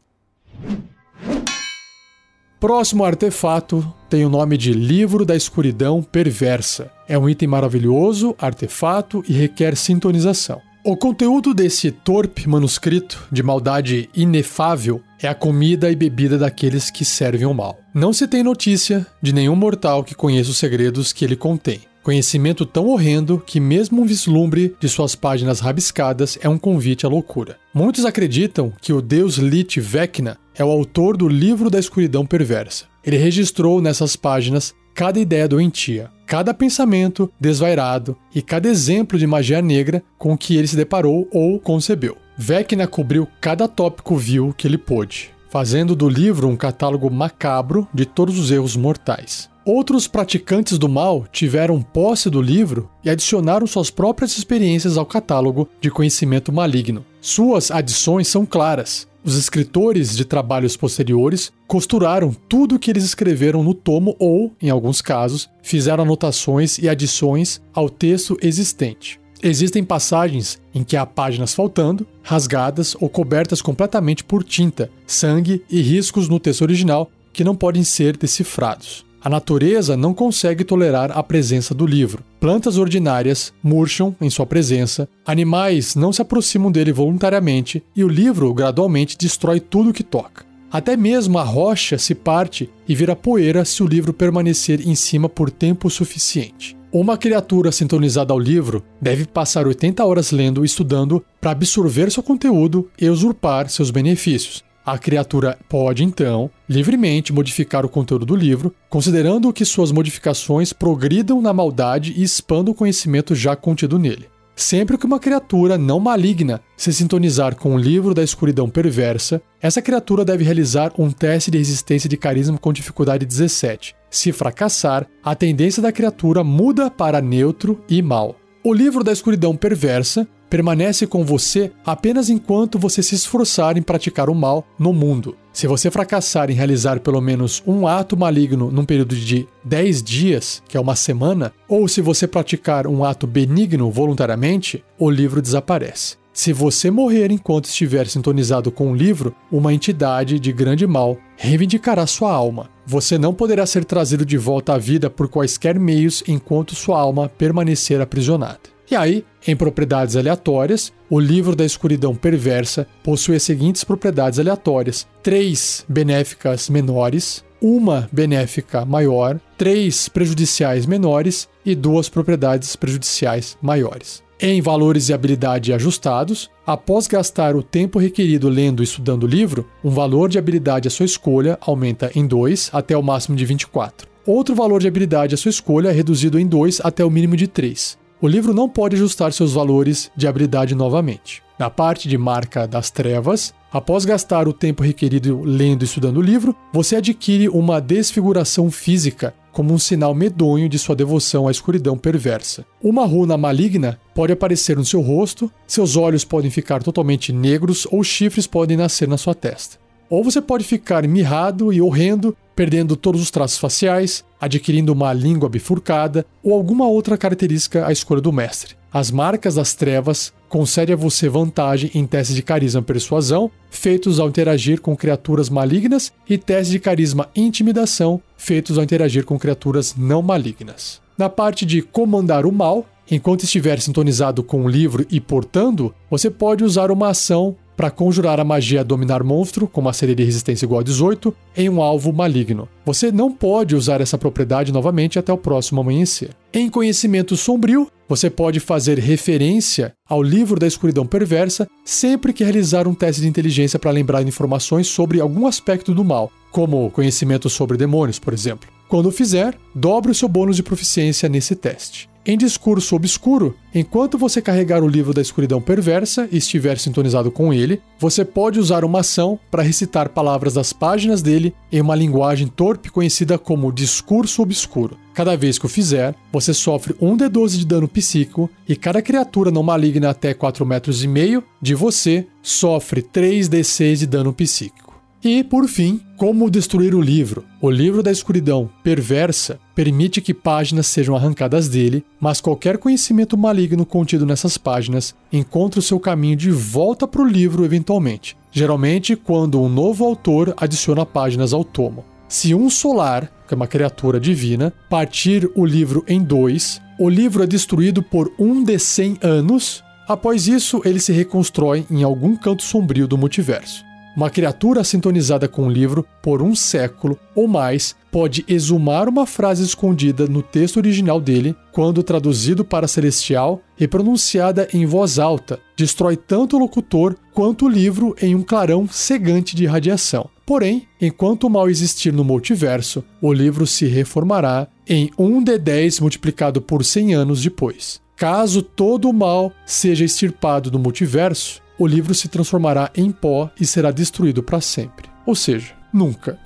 Próximo artefato tem o nome de Livro da Escuridão Perversa. É um item maravilhoso, artefato e requer sintonização. O conteúdo desse torpe manuscrito de maldade inefável é a comida e bebida daqueles que servem o mal. Não se tem notícia de nenhum mortal que conheça os segredos que ele contém. Conhecimento tão horrendo que mesmo um vislumbre de suas páginas rabiscadas é um convite à loucura. Muitos acreditam que o deus Lit Vecna é o autor do livro da escuridão perversa. Ele registrou nessas páginas cada ideia doentia, cada pensamento desvairado e cada exemplo de magia negra com que ele se deparou ou concebeu. Vecna cobriu cada tópico vil que ele pôde, fazendo do livro um catálogo macabro de todos os erros mortais. Outros praticantes do mal tiveram posse do livro e adicionaram suas próprias experiências ao catálogo de conhecimento maligno. Suas adições são claras. Os escritores de trabalhos posteriores costuraram tudo o que eles escreveram no tomo ou, em alguns casos, fizeram anotações e adições ao texto existente. Existem passagens em que há páginas faltando, rasgadas ou cobertas completamente por tinta, sangue e riscos no texto original que não podem ser decifrados. A natureza não consegue tolerar a presença do livro. Plantas ordinárias murcham em sua presença, animais não se aproximam dele voluntariamente e o livro gradualmente destrói tudo que toca. Até mesmo a rocha se parte e vira poeira se o livro permanecer em cima por tempo suficiente. Uma criatura sintonizada ao livro deve passar 80 horas lendo e estudando para absorver seu conteúdo e usurpar seus benefícios, a criatura pode, então, livremente modificar o conteúdo do livro, considerando que suas modificações progridam na maldade e expandam o conhecimento já contido nele. Sempre que uma criatura não maligna se sintonizar com o livro da escuridão perversa, essa criatura deve realizar um teste de resistência de carisma com dificuldade 17. Se fracassar, a tendência da criatura muda para neutro e mal. O livro da escuridão perversa permanece com você apenas enquanto você se esforçar em praticar o mal no mundo. Se você fracassar em realizar pelo menos um ato maligno num período de 10 dias, que é uma semana, ou se você praticar um ato benigno voluntariamente, o livro desaparece. Se você morrer enquanto estiver sintonizado com o livro, uma entidade de grande mal reivindicará sua alma. Você não poderá ser trazido de volta à vida por quaisquer meios enquanto sua alma permanecer aprisionada. E aí, em propriedades aleatórias, o livro da escuridão perversa possui as seguintes propriedades aleatórias: três benéficas menores, uma benéfica maior, três prejudiciais menores e duas propriedades prejudiciais maiores. Em valores e habilidade ajustados, após gastar o tempo requerido lendo e estudando o livro, um valor de habilidade à sua escolha aumenta em 2 até o máximo de 24. Outro valor de habilidade à sua escolha é reduzido em 2 até o mínimo de 3 o livro não pode ajustar seus valores de habilidade novamente. Na parte de marca das trevas, após gastar o tempo requerido lendo e estudando o livro, você adquire uma desfiguração física como um sinal medonho de sua devoção à escuridão perversa. Uma runa maligna pode aparecer no seu rosto, seus olhos podem ficar totalmente negros ou chifres podem nascer na sua testa. Ou você pode ficar mirrado e horrendo, perdendo todos os traços faciais, adquirindo uma língua bifurcada ou alguma outra característica à escolha do mestre. as marcas das trevas concede a você vantagem em testes de carisma persuasão, feitos ao interagir com criaturas malignas, e testes de carisma intimidação, feitos ao interagir com criaturas não malignas. Na parte de comandar o mal, enquanto estiver sintonizado com o livro e portando, você pode usar uma ação para conjurar a magia Dominar Monstro, com uma série de resistência igual a 18, em um alvo maligno. Você não pode usar essa propriedade novamente até o próximo amanhecer. Em Conhecimento Sombrio, você pode fazer referência ao livro da escuridão perversa sempre que realizar um teste de inteligência para lembrar informações sobre algum aspecto do mal, como conhecimento sobre demônios, por exemplo. Quando fizer, dobre o seu bônus de proficiência nesse teste. Em discurso obscuro, enquanto você carregar o livro da escuridão perversa e estiver sintonizado com ele, você pode usar uma ação para recitar palavras das páginas dele em uma linguagem torpe conhecida como discurso obscuro. Cada vez que o fizer, você sofre um D12 de dano psíquico e cada criatura não maligna até 4 metros e meio de você sofre 3d6 de dano psíquico. E, por fim, como destruir o livro. O livro da escuridão perversa permite que páginas sejam arrancadas dele, mas qualquer conhecimento maligno contido nessas páginas encontra o seu caminho de volta para o livro eventualmente, geralmente quando um novo autor adiciona páginas ao tomo. Se um solar, que é uma criatura divina, partir o livro em dois, o livro é destruído por um de cem anos. Após isso, ele se reconstrói em algum canto sombrio do multiverso. Uma criatura sintonizada com o livro por um século ou mais pode exumar uma frase escondida no texto original dele, quando traduzido para celestial e pronunciada em voz alta, destrói tanto o locutor quanto o livro em um clarão cegante de radiação. Porém, enquanto o mal existir no multiverso, o livro se reformará em 1 de 10 multiplicado por 100 anos depois. Caso todo o mal seja extirpado do multiverso, o livro se transformará em pó e será destruído para sempre. Ou seja, nunca.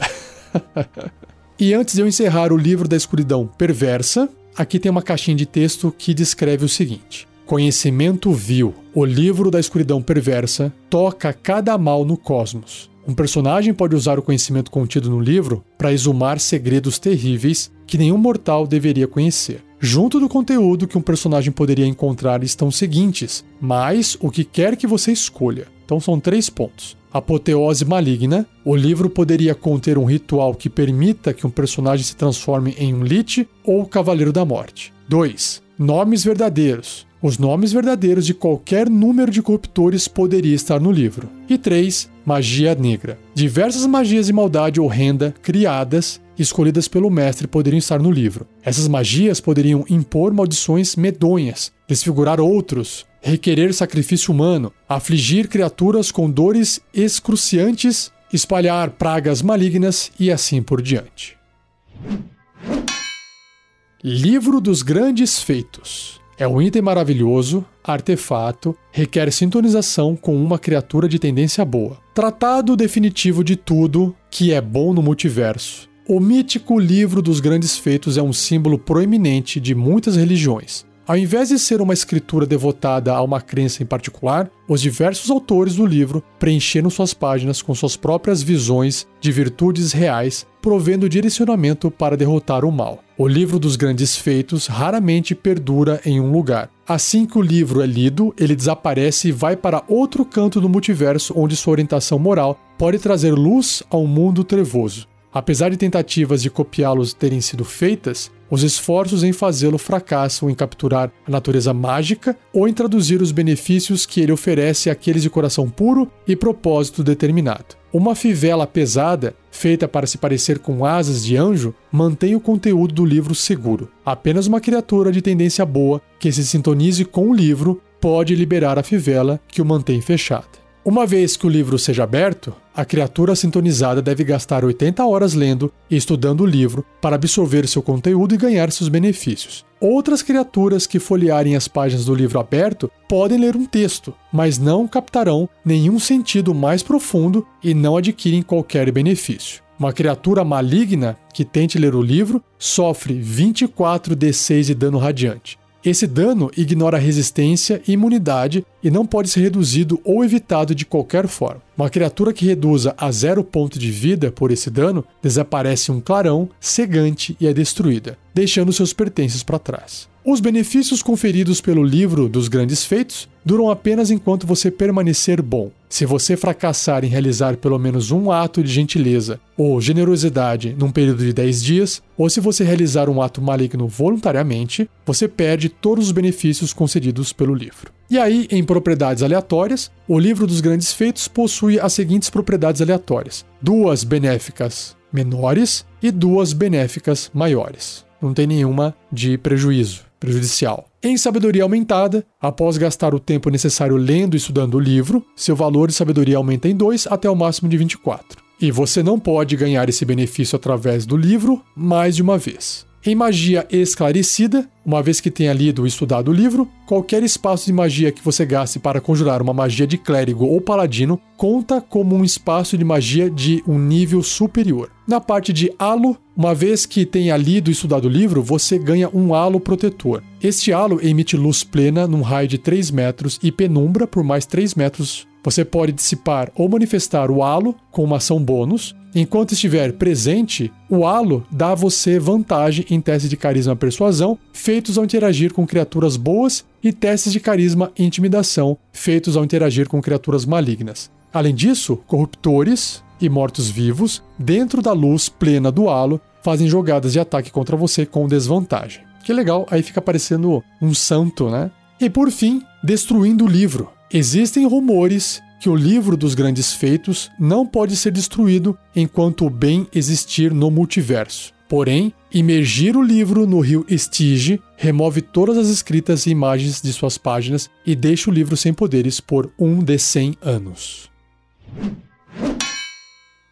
e antes de eu encerrar o livro da escuridão perversa, aqui tem uma caixinha de texto que descreve o seguinte: Conhecimento vil. O livro da escuridão perversa toca cada mal no cosmos. Um personagem pode usar o conhecimento contido no livro para exumar segredos terríveis que nenhum mortal deveria conhecer. Junto do conteúdo que um personagem poderia encontrar estão os seguintes, mais o que quer que você escolha. Então são três pontos. Apoteose maligna. O livro poderia conter um ritual que permita que um personagem se transforme em um Lich ou Cavaleiro da Morte. 2. Nomes verdadeiros. Os nomes verdadeiros de qualquer número de corruptores poderia estar no livro. E 3. Magia negra. Diversas magias de maldade horrenda criadas escolhidas pelo mestre poderiam estar no livro. Essas magias poderiam impor maldições medonhas, desfigurar outros, requerer sacrifício humano, afligir criaturas com dores excruciantes, espalhar pragas malignas e assim por diante. Livro dos Grandes Feitos é um item maravilhoso, artefato, requer sintonização com uma criatura de tendência boa. Tratado definitivo de tudo que é bom no multiverso. O mítico livro dos grandes feitos é um símbolo proeminente de muitas religiões. Ao invés de ser uma escritura devotada a uma crença em particular, os diversos autores do livro preencheram suas páginas com suas próprias visões de virtudes reais, provendo direcionamento para derrotar o mal. O livro dos grandes feitos raramente perdura em um lugar. Assim que o livro é lido, ele desaparece e vai para outro canto do multiverso onde sua orientação moral pode trazer luz ao mundo trevoso. Apesar de tentativas de copiá-los terem sido feitas, os esforços em fazê-lo fracassam em capturar a natureza mágica ou em traduzir os benefícios que ele oferece àqueles de coração puro e propósito determinado. Uma fivela pesada, feita para se parecer com asas de anjo, mantém o conteúdo do livro seguro. Apenas uma criatura de tendência boa que se sintonize com o livro pode liberar a fivela que o mantém fechada. Uma vez que o livro seja aberto, a criatura sintonizada deve gastar 80 horas lendo e estudando o livro para absorver seu conteúdo e ganhar seus benefícios. Outras criaturas que folhearem as páginas do livro aberto podem ler um texto, mas não captarão nenhum sentido mais profundo e não adquirem qualquer benefício. Uma criatura maligna que tente ler o livro sofre 24 d6 de dano radiante. Esse dano ignora resistência e imunidade e não pode ser reduzido ou evitado de qualquer forma. Uma criatura que reduza a zero ponto de vida por esse dano desaparece um clarão cegante e é destruída, deixando seus pertences para trás. Os benefícios conferidos pelo livro dos grandes feitos duram apenas enquanto você permanecer bom. Se você fracassar em realizar pelo menos um ato de gentileza ou generosidade num período de 10 dias, ou se você realizar um ato maligno voluntariamente, você perde todos os benefícios concedidos pelo livro. E aí, em propriedades aleatórias, o livro dos grandes feitos possui as seguintes propriedades aleatórias: duas benéficas menores e duas benéficas maiores. Não tem nenhuma de prejuízo prejudicial. Em sabedoria aumentada, após gastar o tempo necessário lendo e estudando o livro, seu valor de sabedoria aumenta em 2 até o máximo de 24. E você não pode ganhar esse benefício através do livro mais de uma vez. Em magia esclarecida, uma vez que tenha lido ou estudado o livro, qualquer espaço de magia que você gaste para conjurar uma magia de clérigo ou paladino conta como um espaço de magia de um nível superior. Na parte de halo, uma vez que tenha lido e estudado o livro, você ganha um halo protetor. Este halo emite luz plena num raio de 3 metros e penumbra por mais 3 metros você pode dissipar ou manifestar o halo com uma ação bônus. Enquanto estiver presente, o halo dá a você vantagem em testes de carisma persuasão feitos ao interagir com criaturas boas e testes de carisma intimidação feitos ao interagir com criaturas malignas. Além disso, corruptores e mortos-vivos, dentro da luz plena do halo, fazem jogadas de ataque contra você com desvantagem. Que legal, aí fica parecendo um santo, né? E por fim, destruindo o livro. Existem rumores que o livro dos grandes feitos não pode ser destruído enquanto o bem existir no multiverso. Porém, imergir o livro no rio Estige remove todas as escritas e imagens de suas páginas e deixa o livro sem poderes por um de cem anos.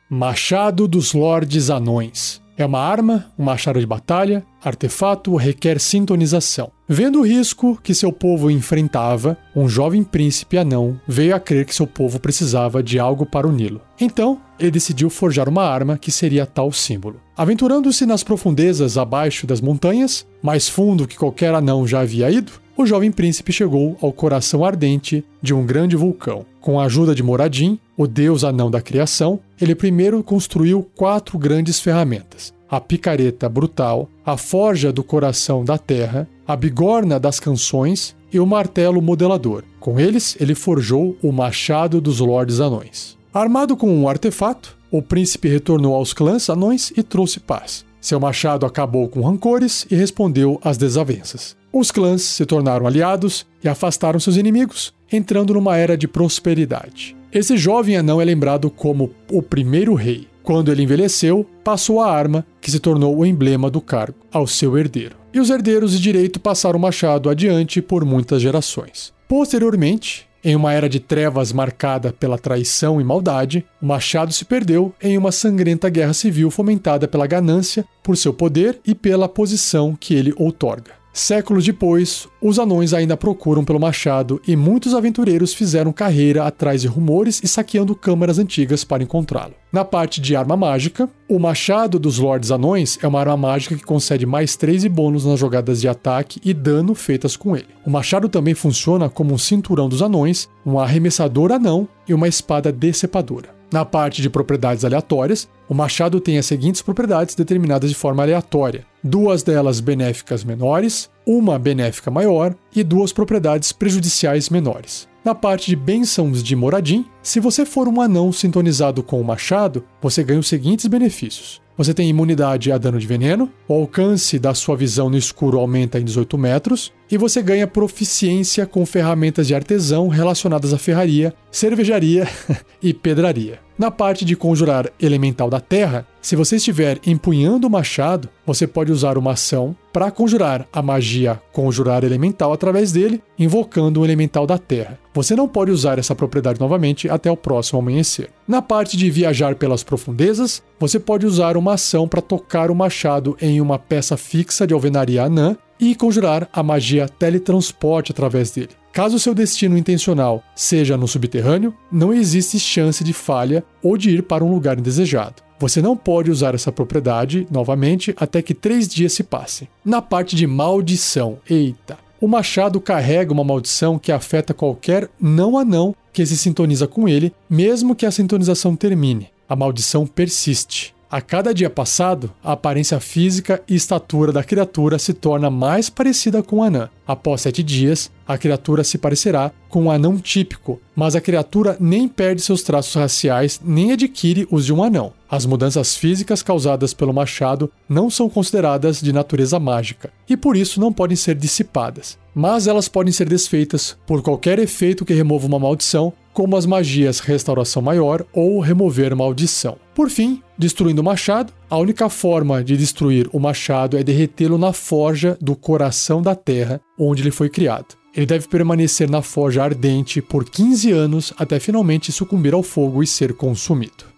Machado dos Lordes Anões é uma arma, um machado de batalha, artefato, requer sintonização. Vendo o risco que seu povo enfrentava, um jovem príncipe anão veio a crer que seu povo precisava de algo para uni-lo. Então, ele decidiu forjar uma arma que seria tal símbolo. Aventurando-se nas profundezas abaixo das montanhas, mais fundo que qualquer anão já havia ido, o jovem príncipe chegou ao coração ardente de um grande vulcão. Com a ajuda de Moradin, o deus anão da criação, ele primeiro construiu quatro grandes ferramentas: a picareta brutal, a forja do coração da terra, a bigorna das canções e o martelo modelador. Com eles, ele forjou o machado dos lordes anões. Armado com um artefato, o príncipe retornou aos clãs anões e trouxe paz. Seu machado acabou com rancores e respondeu às desavenças. Os clãs se tornaram aliados e afastaram seus inimigos, entrando numa era de prosperidade. Esse jovem anão é lembrado como o primeiro rei. Quando ele envelheceu, passou a arma, que se tornou o emblema do cargo, ao seu herdeiro. E os herdeiros de direito passaram o machado adiante por muitas gerações. Posteriormente, em uma era de trevas marcada pela traição e maldade, o machado se perdeu em uma sangrenta guerra civil fomentada pela ganância, por seu poder e pela posição que ele outorga. Séculos depois, os anões ainda procuram pelo machado e muitos aventureiros fizeram carreira atrás de rumores e saqueando câmaras antigas para encontrá-lo. Na parte de arma mágica, o machado dos Lordes Anões é uma arma mágica que concede mais 3 bônus nas jogadas de ataque e dano feitas com ele. O machado também funciona como um cinturão dos anões, um arremessador anão e uma espada decepadora. Na parte de propriedades aleatórias, o machado tem as seguintes propriedades determinadas de forma aleatória: duas delas benéficas menores, uma benéfica maior e duas propriedades prejudiciais menores. Na parte de bênçãos de Moradim, se você for um anão sintonizado com o machado, você ganha os seguintes benefícios. Você tem imunidade a dano de veneno, o alcance da sua visão no escuro aumenta em 18 metros, e você ganha proficiência com ferramentas de artesão relacionadas à ferraria, cervejaria e pedraria. Na parte de conjurar elemental da terra, se você estiver empunhando o machado, você pode usar uma ação para conjurar a magia conjurar elemental através dele, invocando o elemental da terra. Você não pode usar essa propriedade novamente até o próximo amanhecer. Na parte de viajar pelas profundezas, você pode usar uma ação para tocar o machado em uma peça fixa de alvenaria anã e conjurar a magia teletransporte através dele. Caso seu destino intencional seja no subterrâneo, não existe chance de falha ou de ir para um lugar indesejado. Você não pode usar essa propriedade novamente até que três dias se passem. Na parte de maldição, eita! O machado carrega uma maldição que afeta qualquer não anão que se sintoniza com ele, mesmo que a sintonização termine. A maldição persiste. A cada dia passado, a aparência física e estatura da criatura se torna mais parecida com o anã. Após sete dias, a criatura se parecerá com um anão típico, mas a criatura nem perde seus traços raciais nem adquire os de um anão. As mudanças físicas causadas pelo machado não são consideradas de natureza mágica e por isso não podem ser dissipadas, mas elas podem ser desfeitas por qualquer efeito que remova uma maldição como as magias Restauração Maior ou Remover Maldição. Por fim, destruindo o machado, a única forma de destruir o machado é derretê-lo na forja do coração da terra onde ele foi criado. Ele deve permanecer na forja ardente por 15 anos até finalmente sucumbir ao fogo e ser consumido.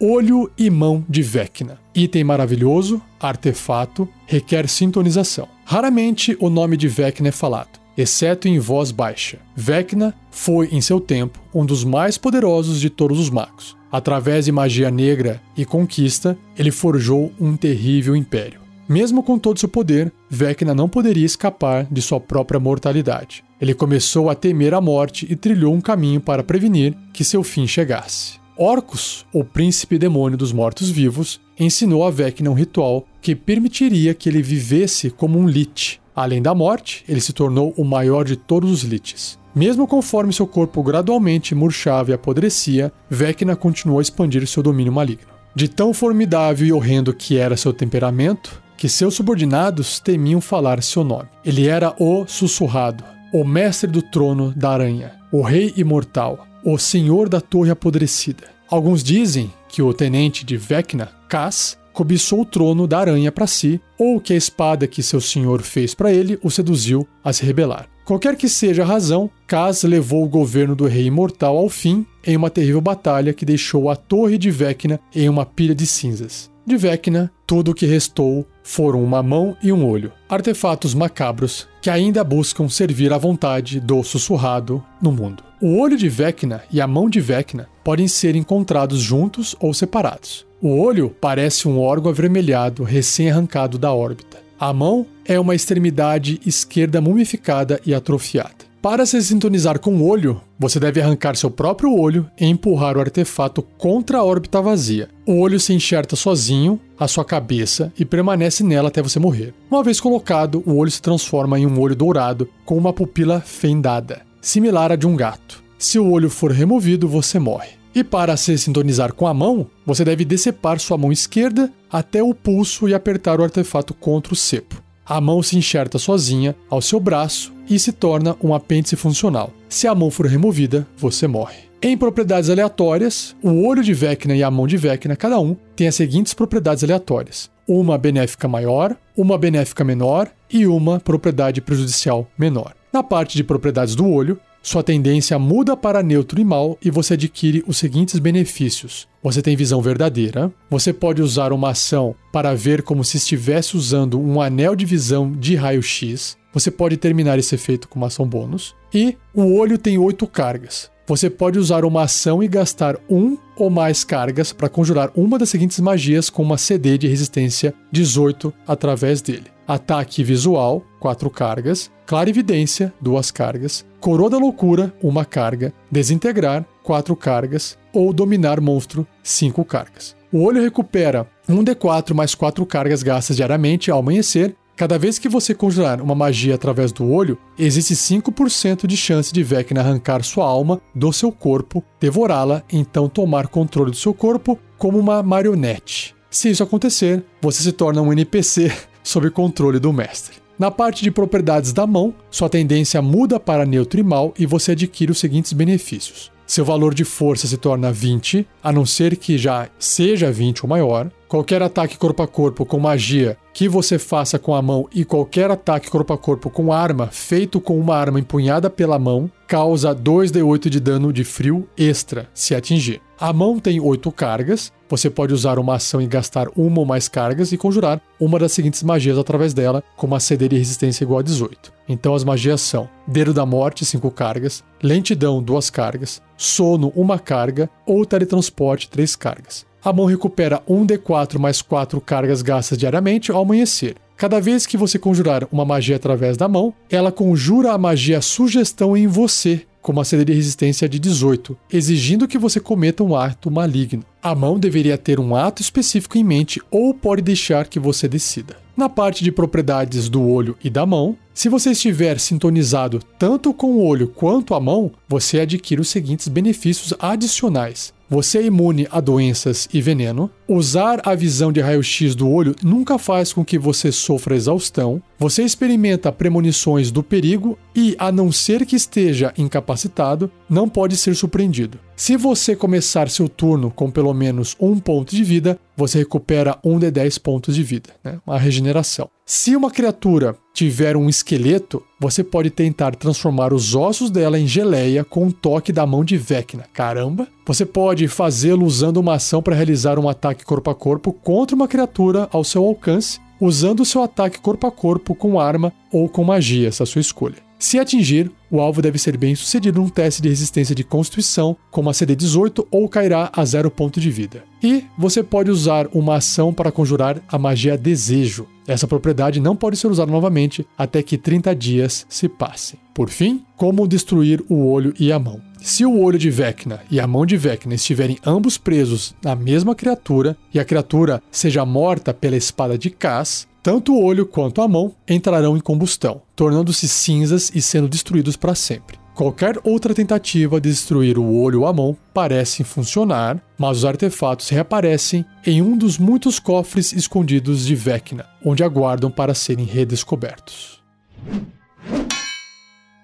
Olho e mão de Vecna. Item maravilhoso, artefato, requer sintonização. Raramente o nome de Vecna é falado exceto em voz baixa. Vecna foi, em seu tempo, um dos mais poderosos de todos os magos. Através de magia negra e conquista, ele forjou um terrível império. Mesmo com todo seu poder, Vecna não poderia escapar de sua própria mortalidade. Ele começou a temer a morte e trilhou um caminho para prevenir que seu fim chegasse. Orcus, o príncipe demônio dos mortos-vivos, ensinou a Vecna um ritual que permitiria que ele vivesse como um Lich, Além da morte, ele se tornou o maior de todos os liches. Mesmo conforme seu corpo gradualmente murchava e apodrecia, Vecna continuou a expandir seu domínio maligno. De tão formidável e horrendo que era seu temperamento, que seus subordinados temiam falar seu nome. Ele era o Sussurrado, o mestre do trono da aranha, o rei imortal, o senhor da torre apodrecida. Alguns dizem que o tenente de Vecna, Cass, cobiçou o trono da aranha para si, ou que a espada que seu senhor fez para ele o seduziu a se rebelar. Qualquer que seja a razão, Kaz levou o governo do rei imortal ao fim em uma terrível batalha que deixou a torre de Vecna em uma pilha de cinzas. De Vecna, tudo o que restou foram uma mão e um olho, artefatos macabros que ainda buscam servir à vontade do sussurrado no mundo. O olho de Vecna e a mão de Vecna podem ser encontrados juntos ou separados. O olho parece um órgão avermelhado recém-arrancado da órbita. A mão é uma extremidade esquerda mumificada e atrofiada. Para se sintonizar com o olho, você deve arrancar seu próprio olho e empurrar o artefato contra a órbita vazia. O olho se enxerta sozinho à sua cabeça e permanece nela até você morrer. Uma vez colocado, o olho se transforma em um olho dourado com uma pupila fendada, similar à de um gato. Se o olho for removido, você morre. E para se sintonizar com a mão, você deve decepar sua mão esquerda até o pulso e apertar o artefato contra o cepo. A mão se enxerta sozinha ao seu braço e se torna um apêndice funcional. Se a mão for removida, você morre. Em propriedades aleatórias, o olho de Vecna e a mão de Vecna, cada um, tem as seguintes propriedades aleatórias: uma benéfica maior, uma benéfica menor e uma propriedade prejudicial menor. Na parte de propriedades do olho, sua tendência muda para neutro e mal e você adquire os seguintes benefícios. Você tem visão verdadeira, você pode usar uma ação para ver como se estivesse usando um anel de visão de raio-x. Você pode terminar esse efeito com uma ação bônus. E o olho tem oito cargas. Você pode usar uma ação e gastar um ou mais cargas para conjurar uma das seguintes magias com uma CD de resistência 18 através dele. Ataque visual, 4 cargas. Clarividência, 2 cargas. Coroa da Loucura, 1 carga. Desintegrar, 4 cargas. Ou Dominar Monstro, 5 cargas. O olho recupera 1d4 mais 4 cargas gastas diariamente ao amanhecer. Cada vez que você conjurar uma magia através do olho, existe 5% de chance de Vecna arrancar sua alma do seu corpo, devorá-la, então tomar controle do seu corpo como uma marionete. Se isso acontecer, você se torna um NPC sob controle do mestre. Na parte de propriedades da mão, sua tendência muda para neutro e mal e você adquire os seguintes benefícios. Seu valor de força se torna 20, a não ser que já seja 20 ou maior. Qualquer ataque corpo a corpo com magia que você faça com a mão e qualquer ataque corpo a corpo com arma feito com uma arma empunhada pela mão causa 2d8 de dano de frio extra se atingir. A mão tem 8 cargas, você pode usar uma ação e gastar uma ou mais cargas e conjurar uma das seguintes magias através dela, com uma CD de resistência igual a 18. Então as magias são Dedo da Morte, 5 cargas, Lentidão, 2 cargas, Sono, 1 carga ou Teletransporte, 3 cargas. A mão recupera 1d4 mais 4 cargas gastas diariamente ao amanhecer. Cada vez que você conjurar uma magia através da mão, ela conjura a magia sugestão em você com uma CD de resistência de 18, exigindo que você cometa um ato maligno. A mão deveria ter um ato específico em mente ou pode deixar que você decida. Na parte de propriedades do olho e da mão, se você estiver sintonizado tanto com o olho quanto a mão, você adquire os seguintes benefícios adicionais. Você é imune a doenças e veneno. Usar a visão de raio-x do olho nunca faz com que você sofra exaustão. Você experimenta premonições do perigo e, a não ser que esteja incapacitado, não pode ser surpreendido. Se você começar seu turno com pelo menos um ponto de vida, você recupera um de 10 pontos de vida, né? uma regeneração. Se uma criatura tiver um esqueleto, você pode tentar transformar os ossos dela em geleia com um toque da mão de Vecna. Caramba! Você pode fazê-lo usando uma ação para realizar um ataque corpo a corpo contra uma criatura ao seu alcance, usando seu ataque corpo a corpo com arma ou com magia, essa é a sua escolha. Se atingir, o alvo deve ser bem sucedido num teste de resistência de constituição com uma CD 18 ou cairá a zero ponto de vida. E você pode usar uma ação para conjurar a magia Desejo. Essa propriedade não pode ser usada novamente até que 30 dias se passem. Por fim, como destruir o olho e a mão. Se o olho de Vecna e a mão de Vecna estiverem ambos presos na mesma criatura e a criatura seja morta pela espada de Cass, tanto o olho quanto a mão entrarão em combustão, tornando-se cinzas e sendo destruídos para sempre. Qualquer outra tentativa de destruir o olho ou a mão parece funcionar, mas os artefatos reaparecem em um dos muitos cofres escondidos de Vecna, onde aguardam para serem redescobertos.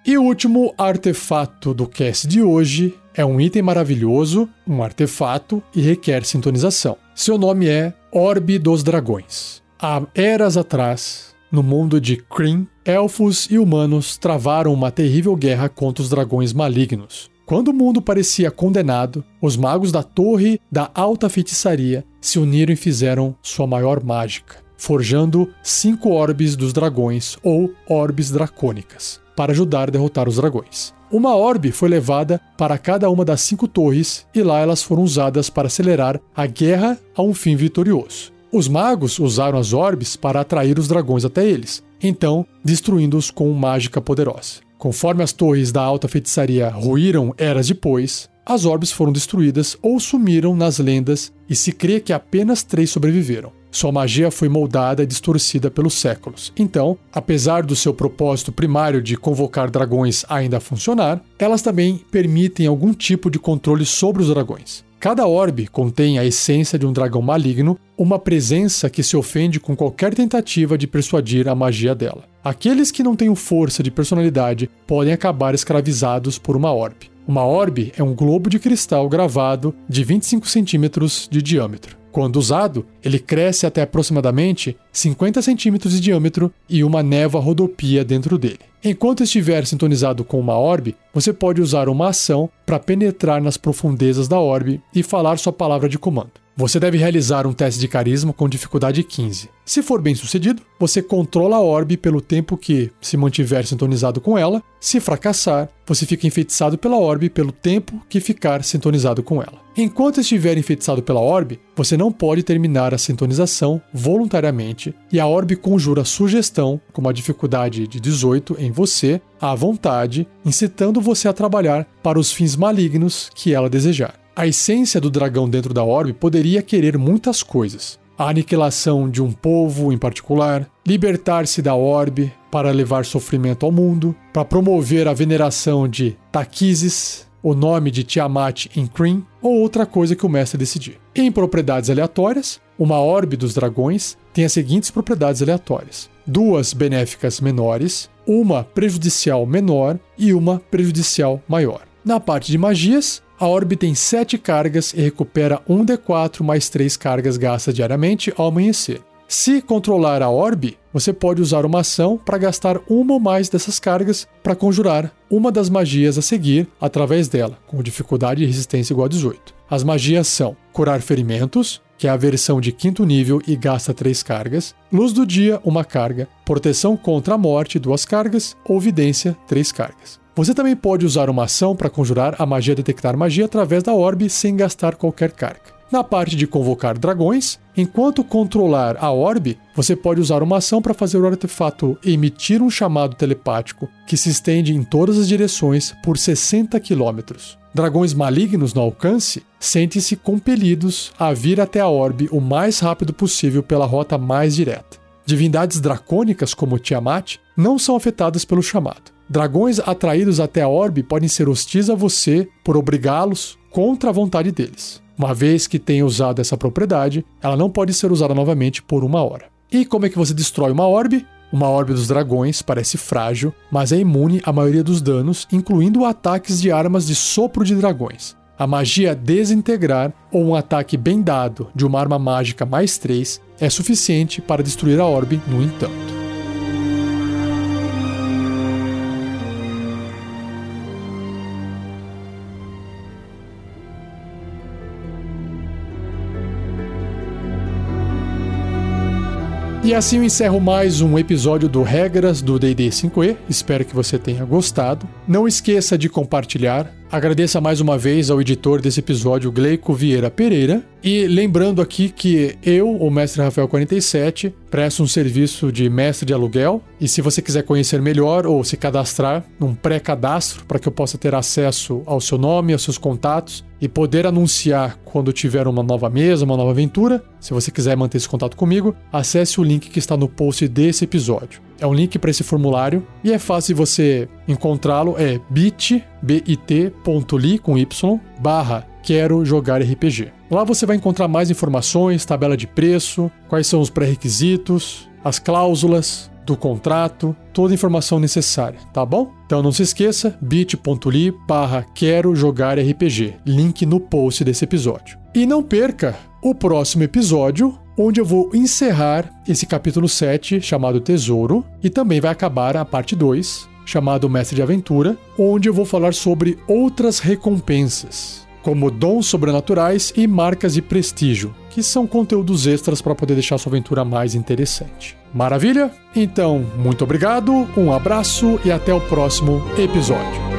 E o último artefato do cast de hoje é um item maravilhoso, um artefato e requer sintonização. Seu nome é Orbe dos Dragões. Há eras atrás, no mundo de Kryn, elfos e humanos travaram uma terrível guerra contra os dragões malignos. Quando o mundo parecia condenado, os magos da Torre da Alta Feitiçaria se uniram e fizeram sua maior mágica, forjando cinco orbes dos dragões, ou orbes dracônicas, para ajudar a derrotar os dragões. Uma orbe foi levada para cada uma das cinco torres e lá elas foram usadas para acelerar a guerra a um fim vitorioso. Os magos usaram as orbes para atrair os dragões até eles, então destruindo-os com mágica poderosa. Conforme as torres da alta feitiçaria ruíram eras depois, as orbes foram destruídas ou sumiram nas lendas e se crê que apenas três sobreviveram. Sua magia foi moldada e distorcida pelos séculos. Então, apesar do seu propósito primário de convocar dragões ainda funcionar, elas também permitem algum tipo de controle sobre os dragões. Cada orbe contém a essência de um dragão maligno, uma presença que se ofende com qualquer tentativa de persuadir a magia dela. Aqueles que não têm força de personalidade podem acabar escravizados por uma orbe. Uma orbe é um globo de cristal gravado de 25 centímetros de diâmetro. Quando usado, ele cresce até aproximadamente 50 centímetros de diâmetro e uma névoa rodopia dentro dele. Enquanto estiver sintonizado com uma orbe, você pode usar uma ação para penetrar nas profundezas da orbe e falar sua palavra de comando. Você deve realizar um teste de carisma com dificuldade 15. Se for bem sucedido, você controla a orbe pelo tempo que se mantiver sintonizado com ela. Se fracassar, você fica enfeitiçado pela orbe pelo tempo que ficar sintonizado com ela. Enquanto estiver enfeitiçado pela orbe, você não pode terminar a sintonização voluntariamente e a orbe conjura sugestão, com uma dificuldade de 18 em você, à vontade, incitando você a trabalhar para os fins malignos que ela desejar. A essência do dragão dentro da orbe poderia querer muitas coisas. A aniquilação de um povo em particular, libertar-se da orbe para levar sofrimento ao mundo, para promover a veneração de Taquises, o nome de Tiamat em Kryn, ou outra coisa que o mestre decidir. Em propriedades aleatórias, uma orbe dos dragões tem as seguintes propriedades aleatórias: duas benéficas menores, uma prejudicial menor e uma prejudicial maior. Na parte de magias, a orbe tem 7 cargas e recupera 1 D4 mais 3 cargas gastas diariamente ao amanhecer. Se controlar a orbe, você pode usar uma ação para gastar uma ou mais dessas cargas para conjurar uma das magias a seguir através dela, com dificuldade e resistência igual a 18. As magias são curar ferimentos, que é a versão de quinto nível e gasta 3 cargas, luz do dia, uma carga, proteção contra a morte, duas cargas, ou vidência, 3 cargas. Você também pode usar uma ação para conjurar a magia detectar magia através da orbe sem gastar qualquer carga. Na parte de convocar dragões, enquanto controlar a orbe, você pode usar uma ação para fazer o artefato emitir um chamado telepático que se estende em todas as direções por 60 quilômetros. Dragões malignos no alcance sentem-se compelidos a vir até a orbe o mais rápido possível pela rota mais direta. Divindades dracônicas como Tiamat não são afetadas pelo chamado. Dragões atraídos até a orbe podem ser hostis a você por obrigá-los contra a vontade deles. Uma vez que tenha usado essa propriedade, ela não pode ser usada novamente por uma hora. E como é que você destrói uma orbe? Uma orbe dos dragões parece frágil, mas é imune à maioria dos danos, incluindo ataques de armas de sopro de dragões. A magia desintegrar ou um ataque bem dado de uma arma mágica mais 3 é suficiente para destruir a orbe, no entanto. E assim eu encerro mais um episódio do Regras do D&D 5e. Espero que você tenha gostado. Não esqueça de compartilhar. Agradeça mais uma vez ao editor desse episódio, Gleico Vieira Pereira. E lembrando aqui que eu, o Mestre Rafael 47, presto um serviço de mestre de aluguel. E se você quiser conhecer melhor ou se cadastrar num pré-cadastro para que eu possa ter acesso ao seu nome, aos seus contatos e poder anunciar quando tiver uma nova mesa, uma nova aventura, se você quiser manter esse contato comigo, acesse o link que está no post desse episódio. É um link para esse formulário e é fácil você encontrá-lo, é bit.ly com y barra quero jogar RPG. Lá você vai encontrar mais informações, tabela de preço, quais são os pré-requisitos, as cláusulas do contrato, toda a informação necessária, tá bom? Então não se esqueça, bit.ly barra quero jogar RPG, link no post desse episódio. E não perca o próximo episódio, onde eu vou encerrar esse capítulo 7 chamado Tesouro e também vai acabar a parte 2 chamado Mestre de Aventura, onde eu vou falar sobre outras recompensas, como dons sobrenaturais e marcas de prestígio, que são conteúdos extras para poder deixar sua aventura mais interessante. Maravilha? Então, muito obrigado, um abraço e até o próximo episódio.